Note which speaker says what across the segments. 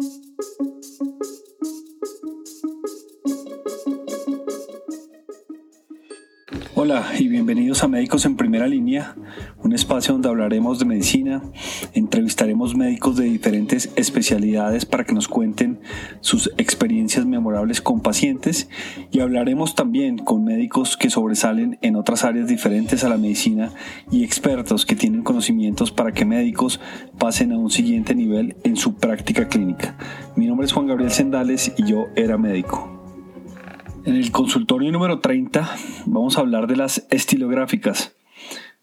Speaker 1: Thank you. Hola y bienvenidos a Médicos en Primera Línea, un espacio donde hablaremos de medicina, entrevistaremos médicos de diferentes especialidades para que nos cuenten sus experiencias memorables con pacientes y hablaremos también con médicos que sobresalen en otras áreas diferentes a la medicina y expertos que tienen conocimientos para que médicos pasen a un siguiente nivel en su práctica clínica. Mi nombre es Juan Gabriel Sendales y yo era médico. En el consultorio número 30 vamos a hablar de las estilográficas,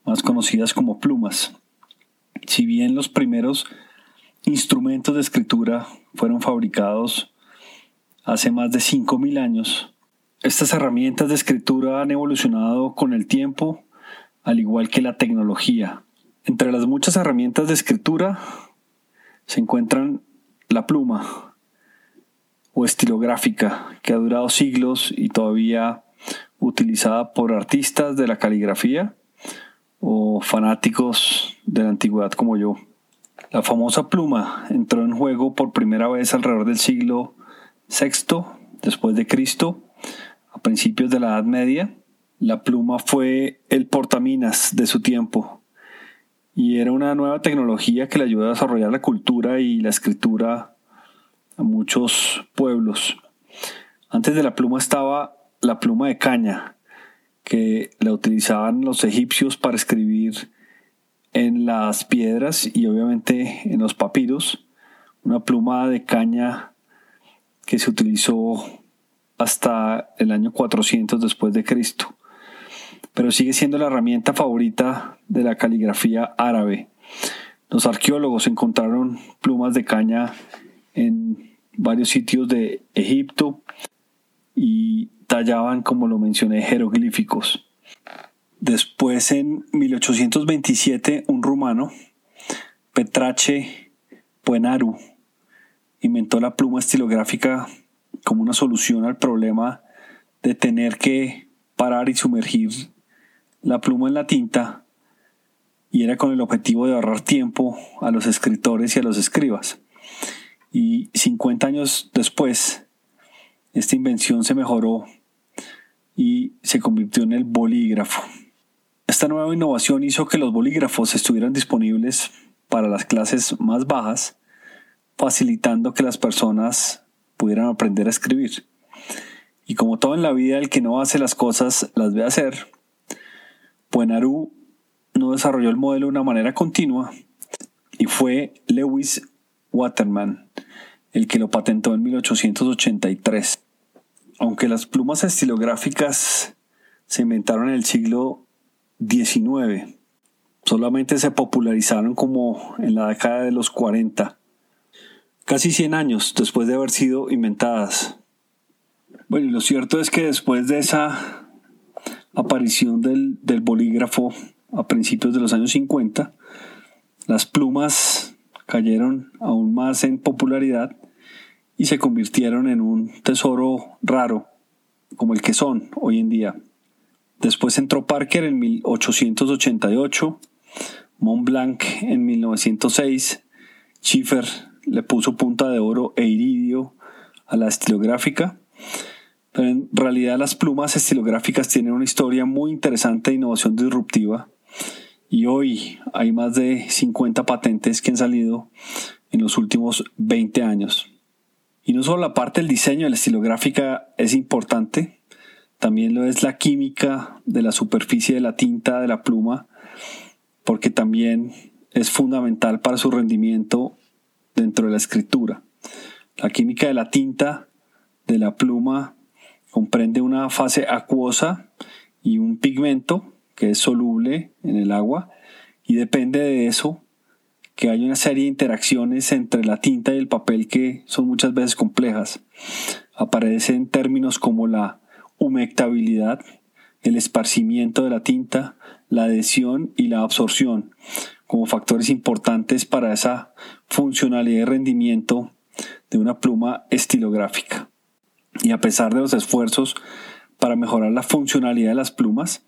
Speaker 1: más conocidas como plumas. Si bien los primeros instrumentos de escritura fueron fabricados hace más de 5.000 años, estas herramientas de escritura han evolucionado con el tiempo, al igual que la tecnología. Entre las muchas herramientas de escritura se encuentran la pluma, o estilográfica que ha durado siglos y todavía utilizada por artistas de la caligrafía o fanáticos de la antigüedad como yo. La famosa pluma entró en juego por primera vez alrededor del siglo VI después de Cristo, a principios de la Edad Media. La pluma fue el portaminas de su tiempo y era una nueva tecnología que le ayudó a desarrollar la cultura y la escritura a muchos pueblos. Antes de la pluma estaba la pluma de caña, que la utilizaban los egipcios para escribir en las piedras y obviamente en los papiros. Una pluma de caña que se utilizó hasta el año 400 después de Cristo. Pero sigue siendo la herramienta favorita de la caligrafía árabe. Los arqueólogos encontraron plumas de caña en varios sitios de Egipto y tallaban, como lo mencioné, jeroglíficos. Después, en 1827, un rumano, Petrache Puenaru, inventó la pluma estilográfica como una solución al problema de tener que parar y sumergir la pluma en la tinta y era con el objetivo de ahorrar tiempo a los escritores y a los escribas. Y 50 años después, esta invención se mejoró y se convirtió en el bolígrafo. Esta nueva innovación hizo que los bolígrafos estuvieran disponibles para las clases más bajas, facilitando que las personas pudieran aprender a escribir. Y como todo en la vida, el que no hace las cosas las ve hacer, Buenaru no desarrolló el modelo de una manera continua y fue Lewis Waterman el que lo patentó en 1883. Aunque las plumas estilográficas se inventaron en el siglo XIX, solamente se popularizaron como en la década de los 40, casi 100 años después de haber sido inventadas. Bueno, y lo cierto es que después de esa aparición del, del bolígrafo a principios de los años 50, las plumas cayeron aún más en popularidad y se convirtieron en un tesoro raro, como el que son hoy en día. Después entró Parker en 1888, Montblanc en 1906, Schiffer le puso punta de oro e iridio a la estilográfica, pero en realidad las plumas estilográficas tienen una historia muy interesante de innovación disruptiva y hoy hay más de 50 patentes que han salido en los últimos 20 años. Y no solo la parte del diseño de la estilográfica es importante, también lo es la química de la superficie de la tinta de la pluma, porque también es fundamental para su rendimiento dentro de la escritura. La química de la tinta de la pluma comprende una fase acuosa y un pigmento que es soluble en el agua y depende de eso que hay una serie de interacciones entre la tinta y el papel que son muchas veces complejas. Aparecen términos como la humectabilidad, el esparcimiento de la tinta, la adhesión y la absorción como factores importantes para esa funcionalidad y rendimiento de una pluma estilográfica. Y a pesar de los esfuerzos para mejorar la funcionalidad de las plumas,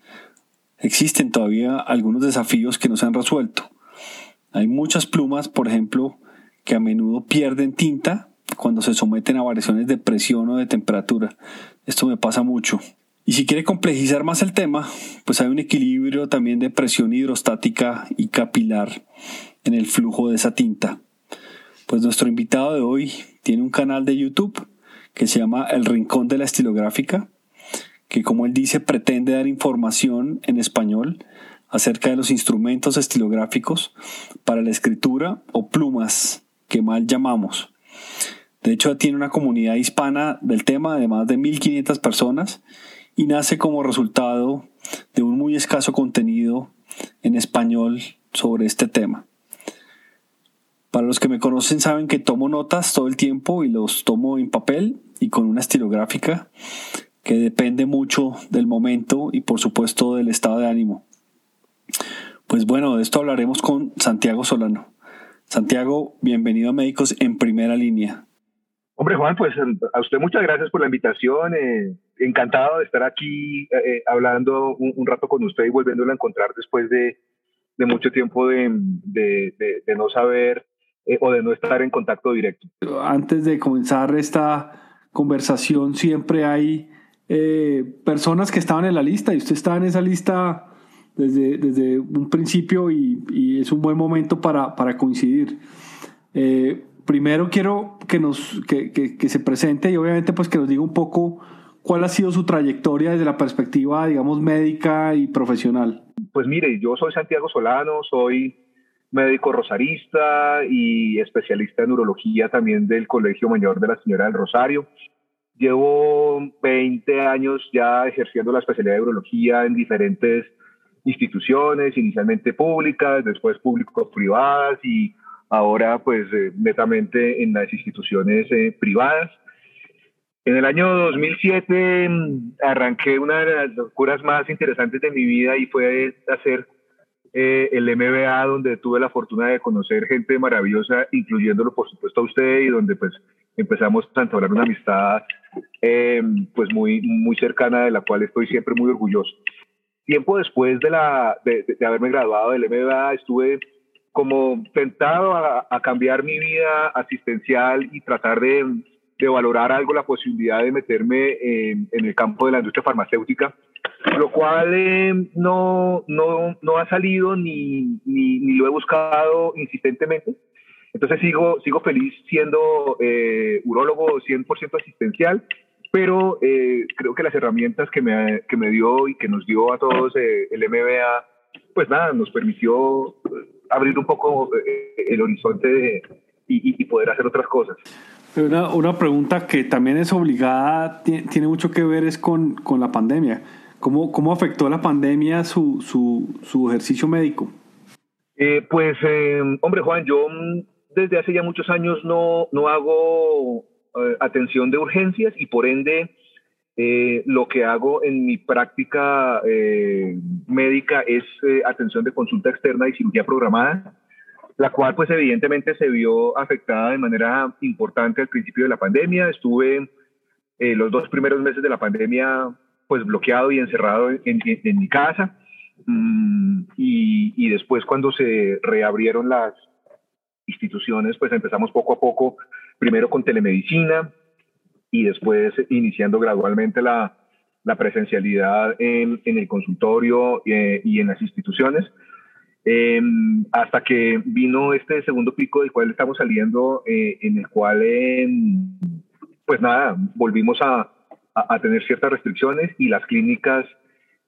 Speaker 1: existen todavía algunos desafíos que no se han resuelto. Hay muchas plumas, por ejemplo, que a menudo pierden tinta cuando se someten a variaciones de presión o de temperatura. Esto me pasa mucho. Y si quiere complejizar más el tema, pues hay un equilibrio también de presión hidrostática y capilar en el flujo de esa tinta. Pues nuestro invitado de hoy tiene un canal de YouTube que se llama El Rincón de la Estilográfica, que como él dice pretende dar información en español acerca de los instrumentos estilográficos para la escritura o plumas que mal llamamos. De hecho, tiene una comunidad hispana del tema de más de 1.500 personas y nace como resultado de un muy escaso contenido en español sobre este tema. Para los que me conocen saben que tomo notas todo el tiempo y los tomo en papel y con una estilográfica que depende mucho del momento y por supuesto del estado de ánimo. Pues bueno, de esto hablaremos con Santiago Solano. Santiago, bienvenido a Médicos en Primera Línea.
Speaker 2: Hombre, Juan, pues a usted muchas gracias por la invitación. Eh, encantado de estar aquí eh, eh, hablando un, rato con usted y volviéndolo a encontrar después de, mucho tiempo de, no saber o de no estar en contacto directo.
Speaker 1: Antes de comenzar esta conversación, siempre hay personas que estaban en la lista y usted está en esa lista desde, desde un principio y, es un buen momento para, para coincidir. primero quiero que, nos, que, que se presente y obviamente pues que nos diga un poco ¿Cuál ha sido su trayectoria desde la perspectiva, digamos, médica y profesional?
Speaker 2: Pues mire, yo soy Santiago Solano, soy médico rosarista y especialista en urología también del Colegio Mayor de la Señora del Rosario. Llevo 20 años ya ejerciendo la especialidad de urología en diferentes instituciones, inicialmente públicas, después público-privadas y ahora pues eh, netamente en las instituciones eh, privadas. En el año 2007 mm, arranqué una de las locuras más interesantes de mi vida y fue hacer eh, el MBA donde tuve la fortuna de conocer gente maravillosa, incluyéndolo por supuesto a usted y donde pues empezamos a entablar una amistad em, pues muy, muy cercana de la cual estoy siempre muy orgulloso. Tiempo después de, la, de, haberme graduado del MBA estuve como tentado a, a cambiar mi vida asistencial y tratar de de valorar algo la posibilidad de meterme en, el campo de la industria farmacéutica, lo cual eh, no, no, no, ha salido ni, ni, lo he buscado insistentemente. Entonces sigo, sigo feliz siendo eh, urólogo 100% asistencial, pero eh, creo que las herramientas que me, que me dio y que nos dio a todos el MBA, pues nada, nos permitió abrir un poco el horizonte y, y poder hacer otras cosas.
Speaker 1: Una, una pregunta que también es obligada, tiene mucho que ver es con, con la pandemia. ¿Cómo, ¿Cómo afectó la pandemia su, su, su ejercicio médico?
Speaker 2: Eh, pues, eh, hombre Juan, yo desde hace ya muchos años no, no hago eh, atención de urgencias y por ende lo que hago en mi práctica médica es atención de consulta externa y cirugía programada la cual pues evidentemente se vio afectada de manera importante al principio de la pandemia. Estuve eh, los dos primeros meses de la pandemia pues bloqueado y encerrado en, mi casa mm, y, después cuando se reabrieron las instituciones pues empezamos poco a poco primero con telemedicina y después iniciando gradualmente la, la presencialidad en, en, el consultorio eh, y en las instituciones. Em, hasta que vino este segundo pico del cual estamos saliendo, eh, en el cual, em, pues nada, volvimos a, a, tener ciertas restricciones y las clínicas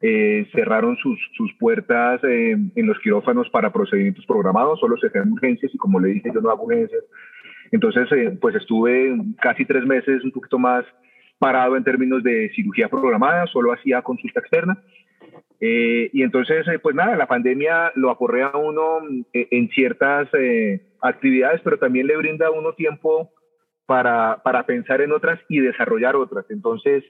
Speaker 2: eh, cerraron sus, sus puertas em, en los quirófanos para procedimientos programados, solo se hacían urgencias y como le dije, yo no hago urgencias. Entonces, eh, pues estuve casi tres meses, un poquito más parado en términos de cirugía programada, solo hacía consulta externa eh, y entonces, eh, pues nada, la pandemia lo aporrea a uno eh, en ciertas actividades, pero también le brinda a uno tiempo para, para pensar en otras y desarrollar otras. Entonces,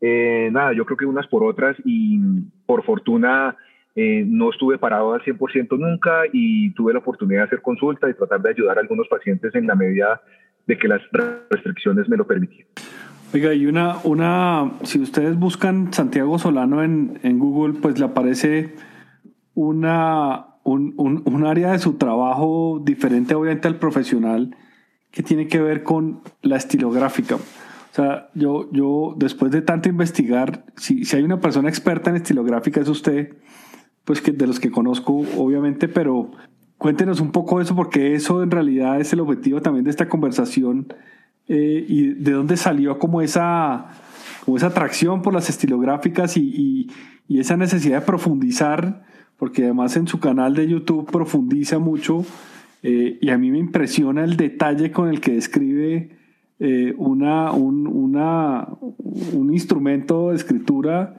Speaker 2: nada, yo creo que unas por otras y por fortuna no estuve parado al 100% nunca y tuve la oportunidad de hacer consulta y tratar de ayudar a algunos pacientes en la medida de que las restricciones me lo permitieran.
Speaker 1: Oiga, y una, una, si ustedes buscan Santiago Solano en, en Google, pues le aparece una, un, un, un, área de su trabajo diferente obviamente al profesional, que tiene que ver con la estilográfica. Sea, yo, yo después de tanto investigar, si, si hay una persona experta en estilográfica es usted, pues que de los que conozco, obviamente, pero cuéntenos un poco eso, porque eso en realidad es el objetivo también de esta conversación eh, y de dónde salió como esa, como esa atracción por las estilográficas y, y, esa necesidad de profundizar, porque además en su canal de YouTube profundiza mucho eh, y a mí me impresiona el detalle con el que describe eh, un, un instrumento de escritura,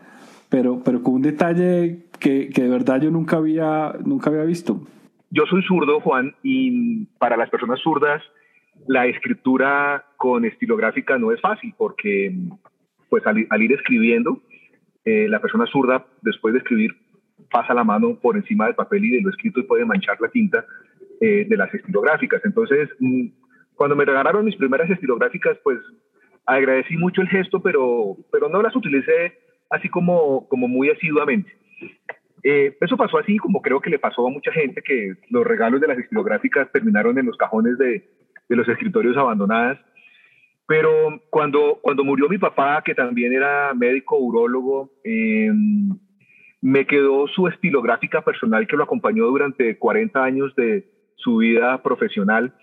Speaker 1: pero, pero con un detalle que, que de verdad yo nunca había, nunca había visto.
Speaker 2: Yo soy zurdo, Juan, y para las personas zurdas, la escritura con estilográfica no es fácil, porque pues al, ir escribiendo, eh, la persona zurda, después de escribir, pasa la mano por encima del papel y de lo escrito y puede manchar la tinta eh, de las estilográficas. Entonces, mm, cuando me regalaron mis primeras estilográficas, pues agradecí mucho el gesto, pero, pero no las utilicé así como, como muy asiduamente. Eh, eso pasó así como creo que le pasó a mucha gente que los regalos de las estilográficas terminaron en los cajones de, de los escritorios abandonadas. Pero cuando, cuando murió mi papá, que también era médico urólogo, em, me quedó su estilográfica personal que lo acompañó durante 40 años de su vida profesional.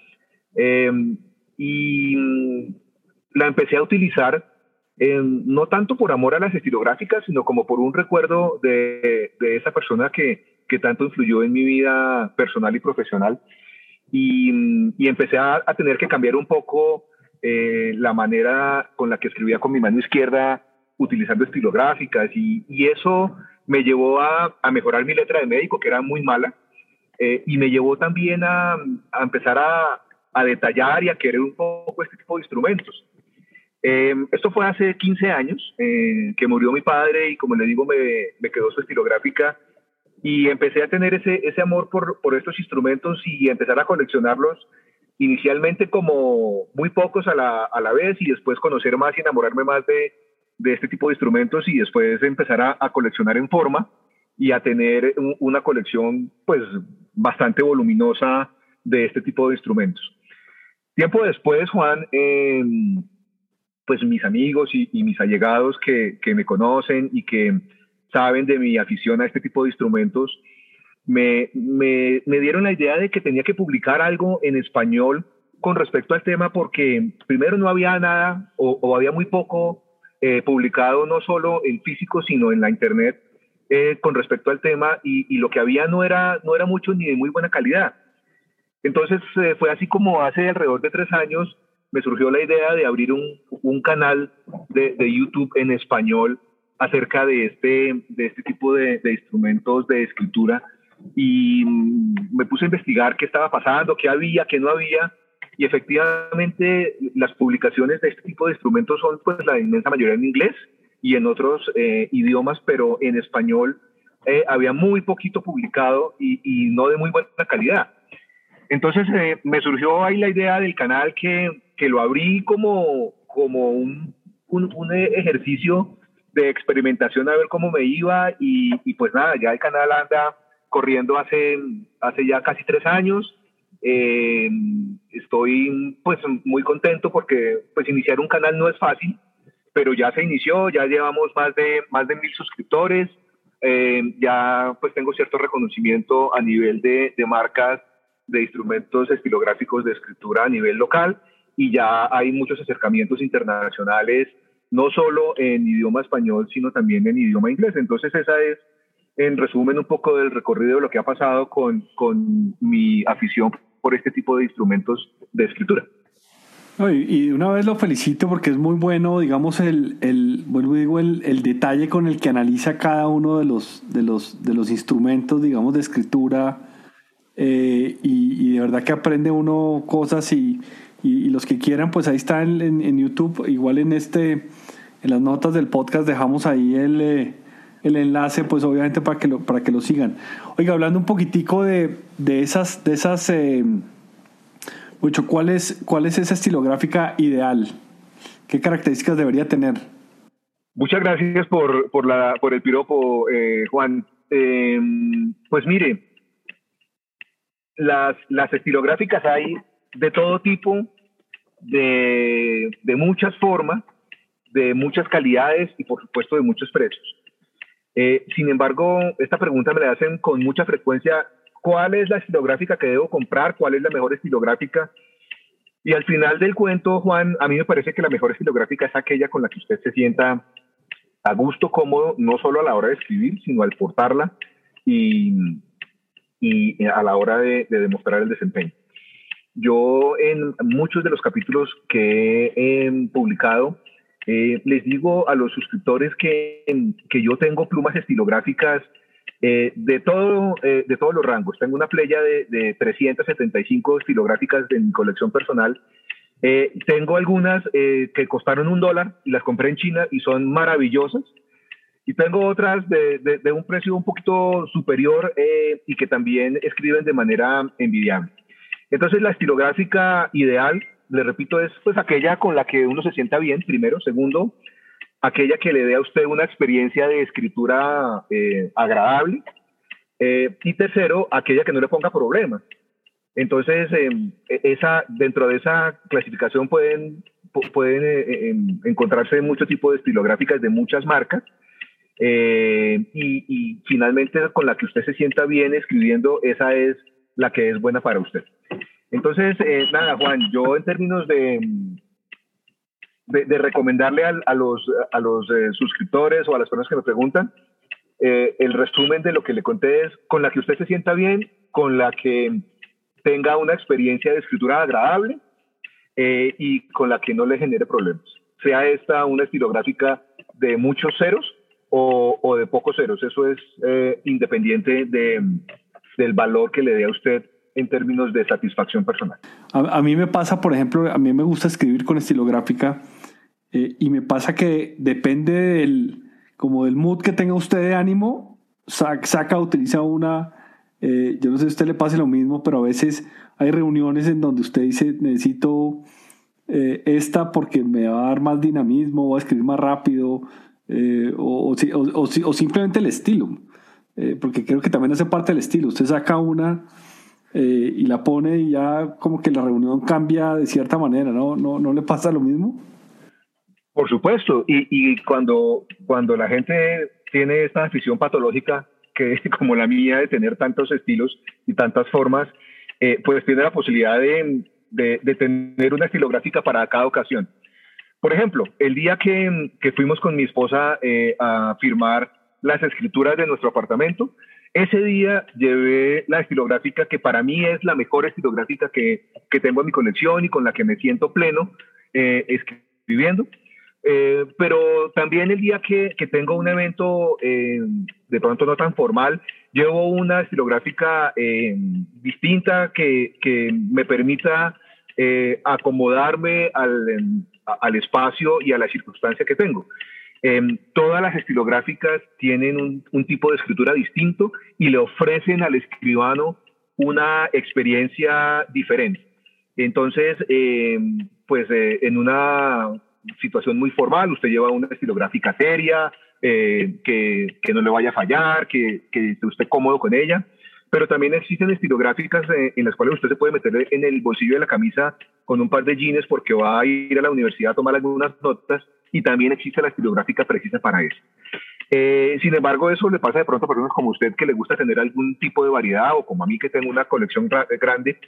Speaker 2: Em, y la empecé a utilizar no tanto por amor a las estilográficas, sino como por un recuerdo de, de esa persona que, que, tanto influyó en mi vida personal y profesional. Y, y empecé a, a, tener que cambiar un poco eh, la manera con la que escribía con mi mano izquierda, utilizando estilográficas, y, y eso me llevó a, a, mejorar mi letra de médico, que era muy mala, eh, y me llevó también a, a empezar a, a detallar y a querer un poco este tipo de instrumentos. Eh, esto fue hace 15 años eh, que murió mi padre y como le digo me, me, quedó su estilográfica y empecé a tener ese, ese amor por, por estos instrumentos y empezar a coleccionarlos inicialmente como muy pocos a la, a la vez y después conocer más y enamorarme más de, de este tipo de instrumentos y después empezar a, a coleccionar en forma y a tener un, una colección pues bastante voluminosa de este tipo de instrumentos. Tiempo después, Juan, eh, pues mis amigos y, mis allegados que, me conocen y que saben de mi afición a este tipo de instrumentos, me, dieron la idea de que tenía que publicar algo en español con respecto al tema porque primero no había nada o, había muy poco eh, publicado no solo en físico sino en la internet eh, con respecto al tema y, lo que había no era, no era mucho ni de muy buena calidad. Entonces eh, fue así como hace alrededor de tres años me surgió la idea de abrir un, canal de, YouTube en español acerca de este, de este tipo de, instrumentos de escritura y me puse a investigar qué estaba pasando, qué había, qué no había y efectivamente las publicaciones de este tipo de instrumentos son pues la inmensa mayoría en inglés y en otros eh, idiomas, pero en español eh, había muy poquito publicado y, y, no de muy buena calidad. Entonces eh, me surgió ahí la idea del canal que, que lo abrí como, como un, un, un, ejercicio de experimentación a ver cómo me iba y, pues nada, ya el canal anda corriendo hace, hace ya casi tres años. Eh, estoy pues muy contento porque pues iniciar un canal no es fácil, pero ya se inició, ya llevamos más de, más de mil suscriptores, eh, ya pues tengo cierto reconocimiento a nivel de, de marcas de instrumentos estilográficos de escritura a nivel local y ya hay muchos acercamientos internacionales, no solo en idioma español, sino también en idioma inglés. Entonces esa es, en resumen, un poco del recorrido de lo que ha pasado con, con mi afición por este tipo de instrumentos de escritura.
Speaker 1: Y una vez lo felicito porque es muy bueno, digamos, el, el vuelvo digo, el, el, detalle con el que analiza cada uno de los, de los, de los instrumentos, digamos, de escritura eh, y, de verdad que aprende uno cosas y, los que quieran, pues ahí está en, YouTube, igual en este, en las notas del podcast dejamos ahí el, eh, el enlace, pues obviamente para que lo, para que lo sigan. Oiga, hablando un poquitico de, de esas, de esas, eh, mucho, ¿cuál es, ¿cuál es esa estilográfica ideal? ¿Qué características debería tener?
Speaker 2: Muchas gracias por, por, la, por el piropo, Juan. Pues mire, las, las estilográficas hay de todo tipo de, de muchas formas, de muchas calidades y por supuesto de muchos precios. Eh, sin embargo, esta pregunta me la hacen con mucha frecuencia. ¿Cuál es la estilográfica que debo comprar? ¿Cuál es la mejor estilográfica? Y al final del cuento, Juan, a mí me parece que la mejor estilográfica es aquella con la que usted se sienta a gusto, cómodo, no solo a la hora de escribir, sino al portarla y, y a la hora de, de demostrar el desempeño. Yo en muchos de los capítulos que he publicado, eh, les digo a los suscriptores que, que yo tengo plumas estilográficas eh, de, todo, eh, de todos los rangos. Tengo una playa de, de 375 estilográficas de mi colección personal. tengo algunas que costaron un dólar y las compré en China y son maravillosas. Y tengo otras de, un precio un poquito superior y que también escriben de manera envidiable. Entonces la estilográfica ideal, le repito, es pues aquella con la que uno se sienta bien, primero. Segundo, aquella que le dé a usted una experiencia de escritura eh, agradable. Eh, y tercero, aquella que no le ponga problemas. Entonces, em, e, esa, dentro de esa clasificación pueden, pueden eh, em, encontrarse mucho tipo de estilográficas de muchas marcas. Y, y finalmente, con la que usted se sienta bien escribiendo, esa es la que es buena para usted. Entonces, eh, nada, Juan, yo en términos de, de, recomendarle a, los, a los eh, suscriptores o a las personas que me preguntan, eh, el resumen de lo que le conté es con la que usted se sienta bien, con la que tenga una experiencia de escritura agradable y con la que no le genere problemas. Sea esta una estilográfica de muchos ceros o, de pocos ceros. Eso es independiente de, del valor que le dé a usted en términos de satisfacción personal.
Speaker 1: A, mí me pasa, por ejemplo, a mí me gusta escribir con estilográfica eh, y me pasa que depende del, como del mood que tenga usted de ánimo, saca, utiliza una, eh, yo no sé si a usted le pase lo mismo, pero a veces hay reuniones en donde usted dice, necesito eh, esta porque me va a dar más dinamismo, voy a escribir más rápido, o, o, o, simplemente el estilo, porque creo que también hace parte del estilo. Usted saca una eh, y la pone y ya como que la reunión cambia de cierta manera, ¿no? ¿No, no le pasa lo mismo?
Speaker 2: Por supuesto, y, y cuando, cuando la gente tiene esta afición patológica, que como la mía de tener tantos estilos y tantas formas, eh, pues tiene la posibilidad de, de, tener una estilográfica para cada ocasión. Por ejemplo, el día que, que fuimos con mi esposa eh, a firmar las escrituras de nuestro apartamento, ese día llevé la estilográfica que para mí es la mejor estilográfica que, que tengo en mi colección y con la que me siento pleno eh, escribiendo. Eh, pero también el día que, que tengo un evento de pronto no tan formal, llevo una estilográfica distinta que, que, me permita acomodarme al, al espacio y a la circunstancia que tengo. Em, todas las estilográficas tienen un, tipo de escritura distinto y le ofrecen al escribano una experiencia diferente. Entonces, em, pues eh, en una situación muy formal, usted lleva una estilográfica seria, eh, que, no le vaya a fallar, que, que esté usted cómodo con ella. Pero también existen estilográficas en las cuales usted se puede meter en el bolsillo de la camisa con un par de jeans porque va a ir a la universidad a tomar algunas notas y también existe la estilográfica precisa para eso. Eh, sin embargo, eso le pasa de pronto a personas como usted que le gusta tener algún tipo de variedad o como a mí que tengo una colección grande,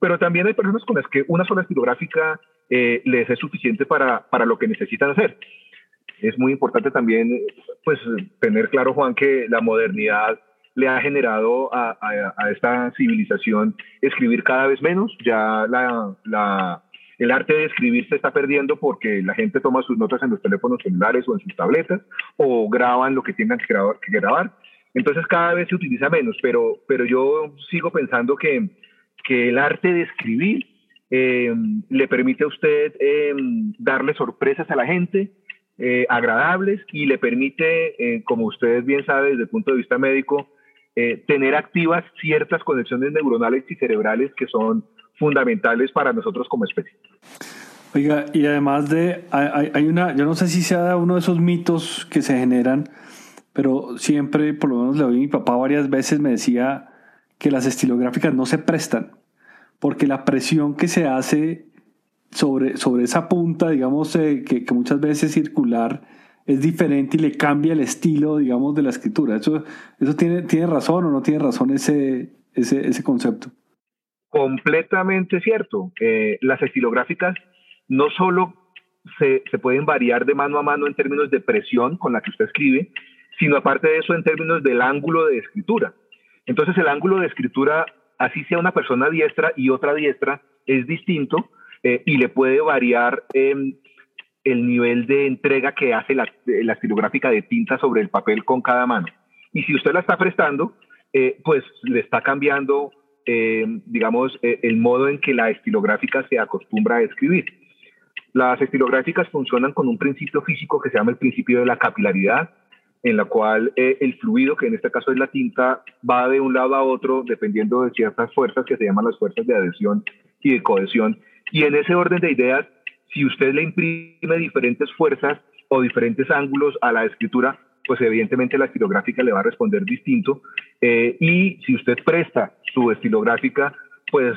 Speaker 2: pero también hay personas con las que una sola estilográfica eh, les es suficiente para, para lo que necesitan hacer. Es muy importante también pues, tener claro, Juan, que la modernidad le ha generado a, a, esta civilización escribir cada vez menos. Ya la, la el arte de escribir se está perdiendo porque la gente toma sus notas en los teléfonos celulares o en sus tabletas o graban lo que tengan que grabar. Entonces cada vez se utiliza menos, pero, pero yo sigo pensando que, que el arte de escribir eh, le permite a usted eh, darle sorpresas a la gente, eh, agradables, y le permite, como ustedes bien saben desde el punto de vista médico, tener activas ciertas conexiones neuronales y cerebrales que son fundamentales para nosotros como especie.
Speaker 1: Oiga, y además de, hay, una, yo no sé si sea uno de esos mitos que se generan, pero siempre, por lo menos le oí a mi papá varias veces, me decía que las estilográficas no se prestan, porque la presión que se hace sobre, sobre esa punta, digamos, eh, que, muchas veces circular es diferente y le cambia el estilo, digamos, de la escritura. ¿Eso, eso tiene, tiene razón o no tiene razón ese, ese, ese concepto?
Speaker 2: Completamente cierto. Eh, las estilográficas no solo se, se, pueden variar de mano a mano en términos de presión con la que usted escribe, sino aparte de eso en términos del ángulo de escritura. Entonces el ángulo de escritura, así sea una persona diestra y otra diestra, es distinto eh, y le puede variar em, el nivel de entrega que hace la, la, estilográfica de tinta sobre el papel con cada mano. Y si usted la está prestando, eh, pues le está cambiando eh, digamos, eh, el modo en que la estilográfica se acostumbra a escribir. Las estilográficas funcionan con un principio físico que se llama el principio de la capilaridad, en la cual eh, el fluido, que en este caso es la tinta, va de un lado a otro dependiendo de ciertas fuerzas que se llaman las fuerzas de adhesión y de cohesión. Y en ese orden de ideas, si usted le imprime diferentes fuerzas o diferentes ángulos a la escritura, pues evidentemente la estilográfica le va a responder distinto. Eh, y si usted presta su estilográfica, pues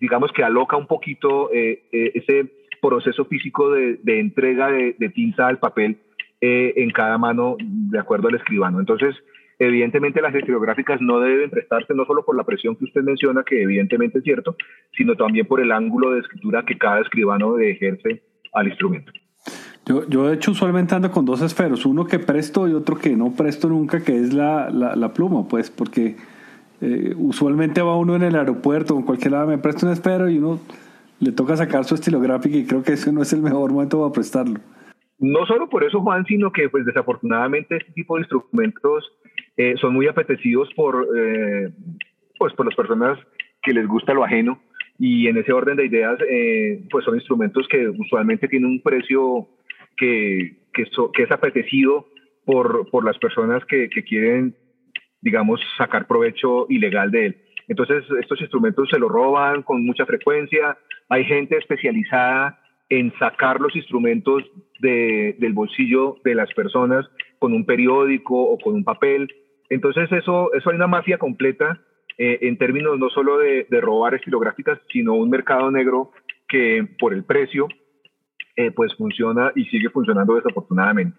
Speaker 2: digamos que aloca un poquito eh, eh, ese proceso físico de, entrega de, tinta al papel en cada mano de acuerdo al escribano. Entonces, evidentemente las estilográficas no deben prestarse no solo por la presión que usted menciona, que evidentemente es cierto, sino también por el ángulo de escritura que cada escribano ejerce al instrumento.
Speaker 1: Yo, yo de hecho usualmente ando con dos esferos, uno que presto y otro que no presto nunca, que es la, la, pluma, pues, porque eh, usualmente va uno en el aeropuerto o en cualquier lado, me presta un esfero y uno le toca sacar su estilográfica y creo que ese no es el mejor momento para prestarlo.
Speaker 2: No solo por eso, Juan, sino que pues desafortunadamente este tipo de instrumentos eh, son muy apetecidos por, eh, pues, por las personas que les gusta lo ajeno y en ese orden de ideas pues son instrumentos que usualmente tienen un precio que, que, es apetecido por, por las personas que, que, quieren, digamos, sacar provecho ilegal de él. Entonces, estos instrumentos se los roban con mucha frecuencia. Hay gente especializada en sacar los instrumentos de, del bolsillo de las personas con un periódico o con un papel. Entonces, eso, eso hay una mafia completa eh, en términos no solo de, de robar estilográficas, sino un mercado negro que por el precio eh, pues funciona y sigue funcionando desafortunadamente.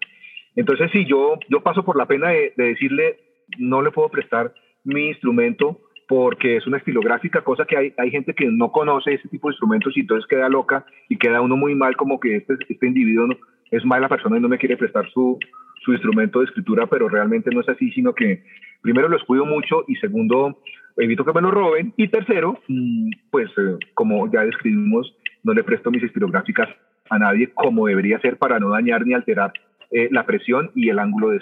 Speaker 2: Entonces, si yo, yo paso por la pena de, decirle, no le puedo prestar mi instrumento porque es una estilográfica, cosa que hay, hay gente que no conoce ese tipo de instrumentos y entonces queda loca y queda uno muy mal como que este, este individuo no, es mala persona y no me quiere prestar su, su instrumento de escritura, pero realmente no es así, sino que primero los cuido mucho y segundo, evito que me lo roben y tercero, mm, pues eh, como ya describimos, no le presto mis estilográficas a nadie como debería ser para no dañar ni alterar eh, la presión y el ángulo de.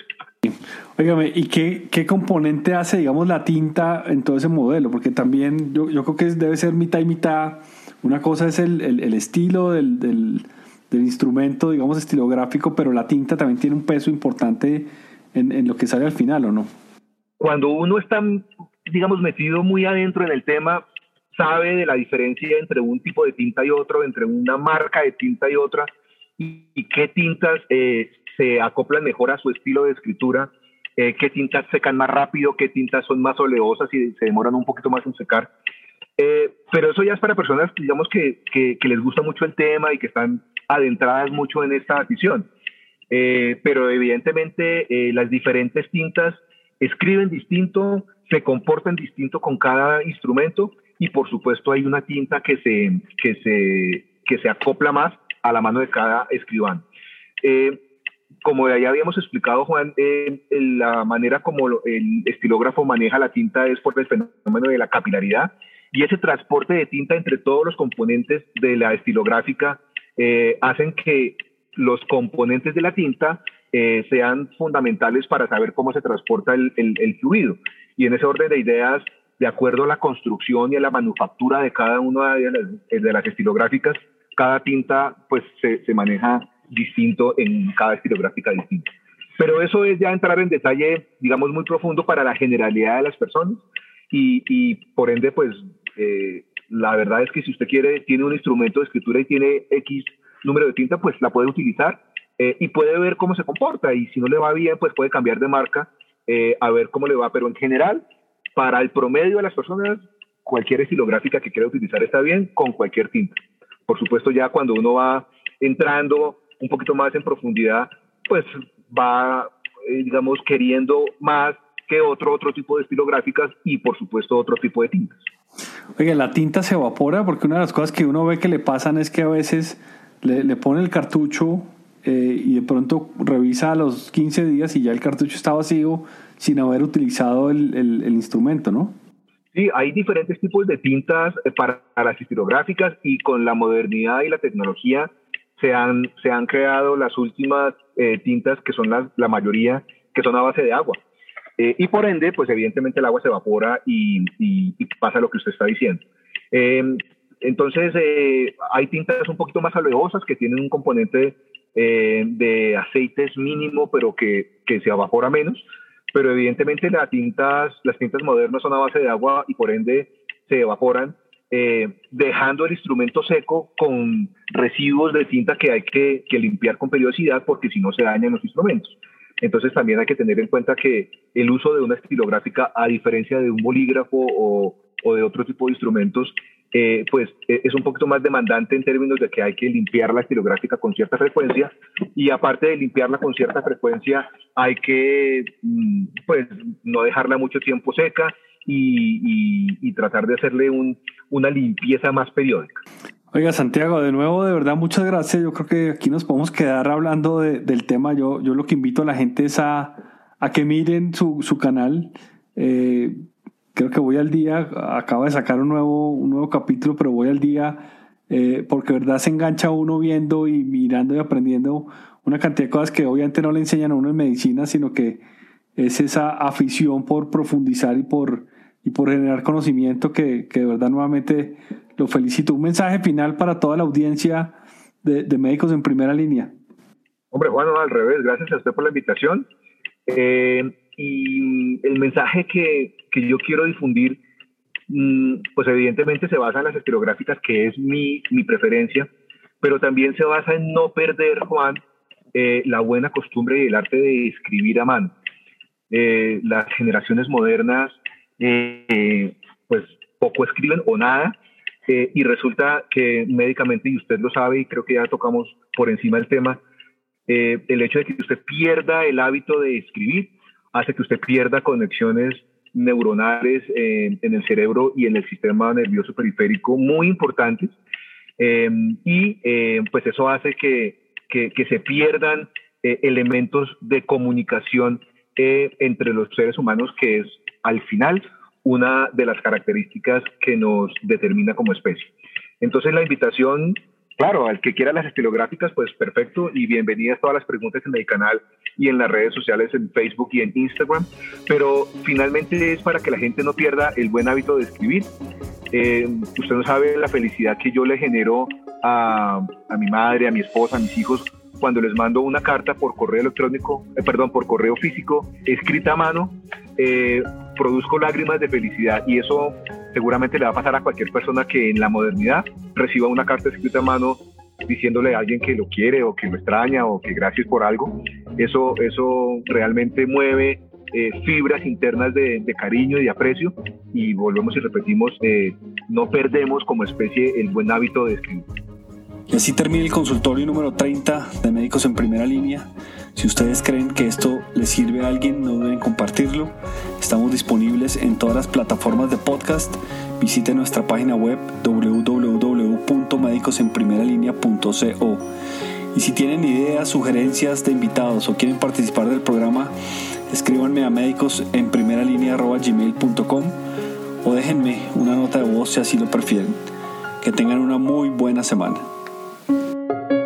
Speaker 1: Óigame, ¿y qué, qué, componente hace, digamos, la tinta en todo ese modelo? Porque también yo, yo creo que debe ser mitad y mitad. Una cosa es el, el, estilo del, del, del, instrumento, digamos, estilográfico, pero la tinta también tiene un peso importante en, en lo que sale al final, ¿o no?
Speaker 2: Cuando uno está, digamos, metido muy adentro en el tema, sabe de la diferencia entre un tipo de tinta y otro, entre una marca de tinta y otra, y, qué tintas eh, se acoplan mejor a su estilo de escritura, eh, qué tintas secan más rápido, qué tintas son más oleosas y se demoran un poquito más en secar. Eh, pero eso ya es para personas, digamos, que, que, les gusta mucho el tema y que están adentradas mucho en esta afición. pero evidentemente las diferentes tintas escriben distinto, se comportan distinto con cada instrumento y por supuesto hay una tinta que se, que se, que se acopla más a la mano de cada escribano. Eh, como ya habíamos explicado, Juan, eh, la manera como el estilógrafo maneja la tinta es por el fenómeno de la capilaridad y ese transporte de tinta entre todos los componentes de la estilográfica eh, hacen que los componentes de la tinta sean fundamentales para saber cómo se transporta el, fluido. Y en ese orden de ideas, de acuerdo a la construcción y a la manufactura de cada una de las, de las estilográficas, cada tinta pues se, maneja distinto en cada estilográfica distinta. Pero eso es ya entrar en detalle, digamos, muy profundo para la generalidad de las personas y, por ende, pues eh, la verdad es que si usted quiere, tiene un instrumento de escritura y tiene X número de tinta, pues la puede utilizar eh, y puede ver cómo se comporta y si no le va bien, pues puede cambiar de marca eh, a ver cómo le va, pero en general para el promedio de las personas, cualquier estilográfica que quiera utilizar está bien con cualquier tinta. por supuesto ya cuando uno va entrando un poquito más en profundidad, pues va, eh, digamos, queriendo más que otro, otro tipo de estilográficas y por supuesto otro tipo de tintas.
Speaker 1: Oye, la tinta se evapora porque una de las cosas que uno ve que le pasan es que a veces le, pone el cartucho eh, y de pronto revisa a los 15 días y ya el cartucho está vacío sin haber utilizado el, instrumento, ¿no?
Speaker 2: Sí, hay diferentes tipos de tintas eh, para las estilográficas y con la modernidad y la tecnología se han, se han creado las últimas eh, tintas que son la, mayoría que son a base de agua. Eh, y por ende, pues evidentemente el agua se evapora y, y, y pasa lo que usted está diciendo. Eh, entonces, eh, hay tintas un poquito más oleosas que tienen un componente de aceites mínimo, pero que, que se evapora menos. Pero evidentemente las tintas, las tintas modernas son a base de agua y por ende se evaporan dejando el instrumento seco con residuos de tinta que hay que, limpiar con periodicidad porque si no se dañan los instrumentos. Entonces también hay que tener en cuenta que el uso de una estilográfica, a diferencia de un bolígrafo o, o de otro tipo de instrumentos, eh, pues eh, es un poquito más demandante en términos de que hay que limpiar la estilográfica con cierta frecuencia y aparte de limpiarla con cierta frecuencia hay que mm, pues no dejarla mucho tiempo seca y, y, tratar de hacerle un, una limpieza más periódica.
Speaker 1: Oiga, Santiago, de nuevo, de verdad, muchas gracias. Yo creo que aquí nos podemos quedar hablando de, del tema. Yo, yo lo que invito a la gente es a, a que miren su, su canal. Eh, creo que voy al día, acaba de sacar un nuevo, un nuevo capítulo, pero voy al día eh, porque verdad se engancha uno viendo y mirando y aprendiendo una cantidad de cosas que obviamente no le enseñan a uno en medicina, sino que es esa afición por profundizar y por, y por generar conocimiento que, que de verdad nuevamente lo felicito. Un mensaje final para toda la audiencia de, de médicos en primera línea.
Speaker 2: Hombre, Juan, no, al revés, gracias a usted por la invitación. Eh, y el mensaje que, que yo quiero difundir, mmm, pues evidentemente se basa en las estilográficas, que es mi, mi preferencia, pero también se basa en no perder, Juan, eh, la buena costumbre y el arte de escribir a mano. Eh, las generaciones modernas, pues poco escriben o nada, y resulta que médicamente, y usted lo sabe, y creo que ya tocamos por encima el tema, eh, el hecho de que usted pierda el hábito de escribir hace que usted pierda conexiones neuronales eh, en el cerebro y en el sistema nervioso periférico muy importantes. Eh, y pues eso hace que, que, se pierdan elementos de comunicación entre los seres humanos, que es al final una de las características que nos determina como especie. Entonces la invitación claro, al que quiera las estilográficas, pues perfecto y bienvenidas todas las preguntas en el canal y en las redes sociales, en Facebook y en Instagram. Pero finalmente es para que la gente no pierda el buen hábito de escribir. Eh, usted no sabe la felicidad que yo le genero a, a, mi madre, a mi esposa, a mis hijos cuando les mando una carta por correo electrónico, eh, perdón, por correo físico, escrita a mano, eh, produzco lágrimas de felicidad y eso seguramente le va a pasar a cualquier persona que en la modernidad reciba una carta escrita a mano diciéndole a alguien que lo quiere o que lo extraña o que gracias por algo. Eso, eso realmente mueve eh, fibras internas de, de, cariño y de aprecio y volvemos y repetimos, eh, no perdemos como especie el buen hábito de escribir.
Speaker 1: Y así termina el consultorio número 30 de Médicos en Primera Línea. Si ustedes creen que esto les sirve a alguien, no deben compartirlo. Estamos disponibles en todas las plataformas de podcast. Visite nuestra página web www.medicosenprimeralinea.co. Y si tienen ideas, sugerencias de invitados o quieren participar del programa, escríbanme a médicos en o déjenme una nota de voz si así lo prefieren. Que tengan una muy buena semana. Thank you.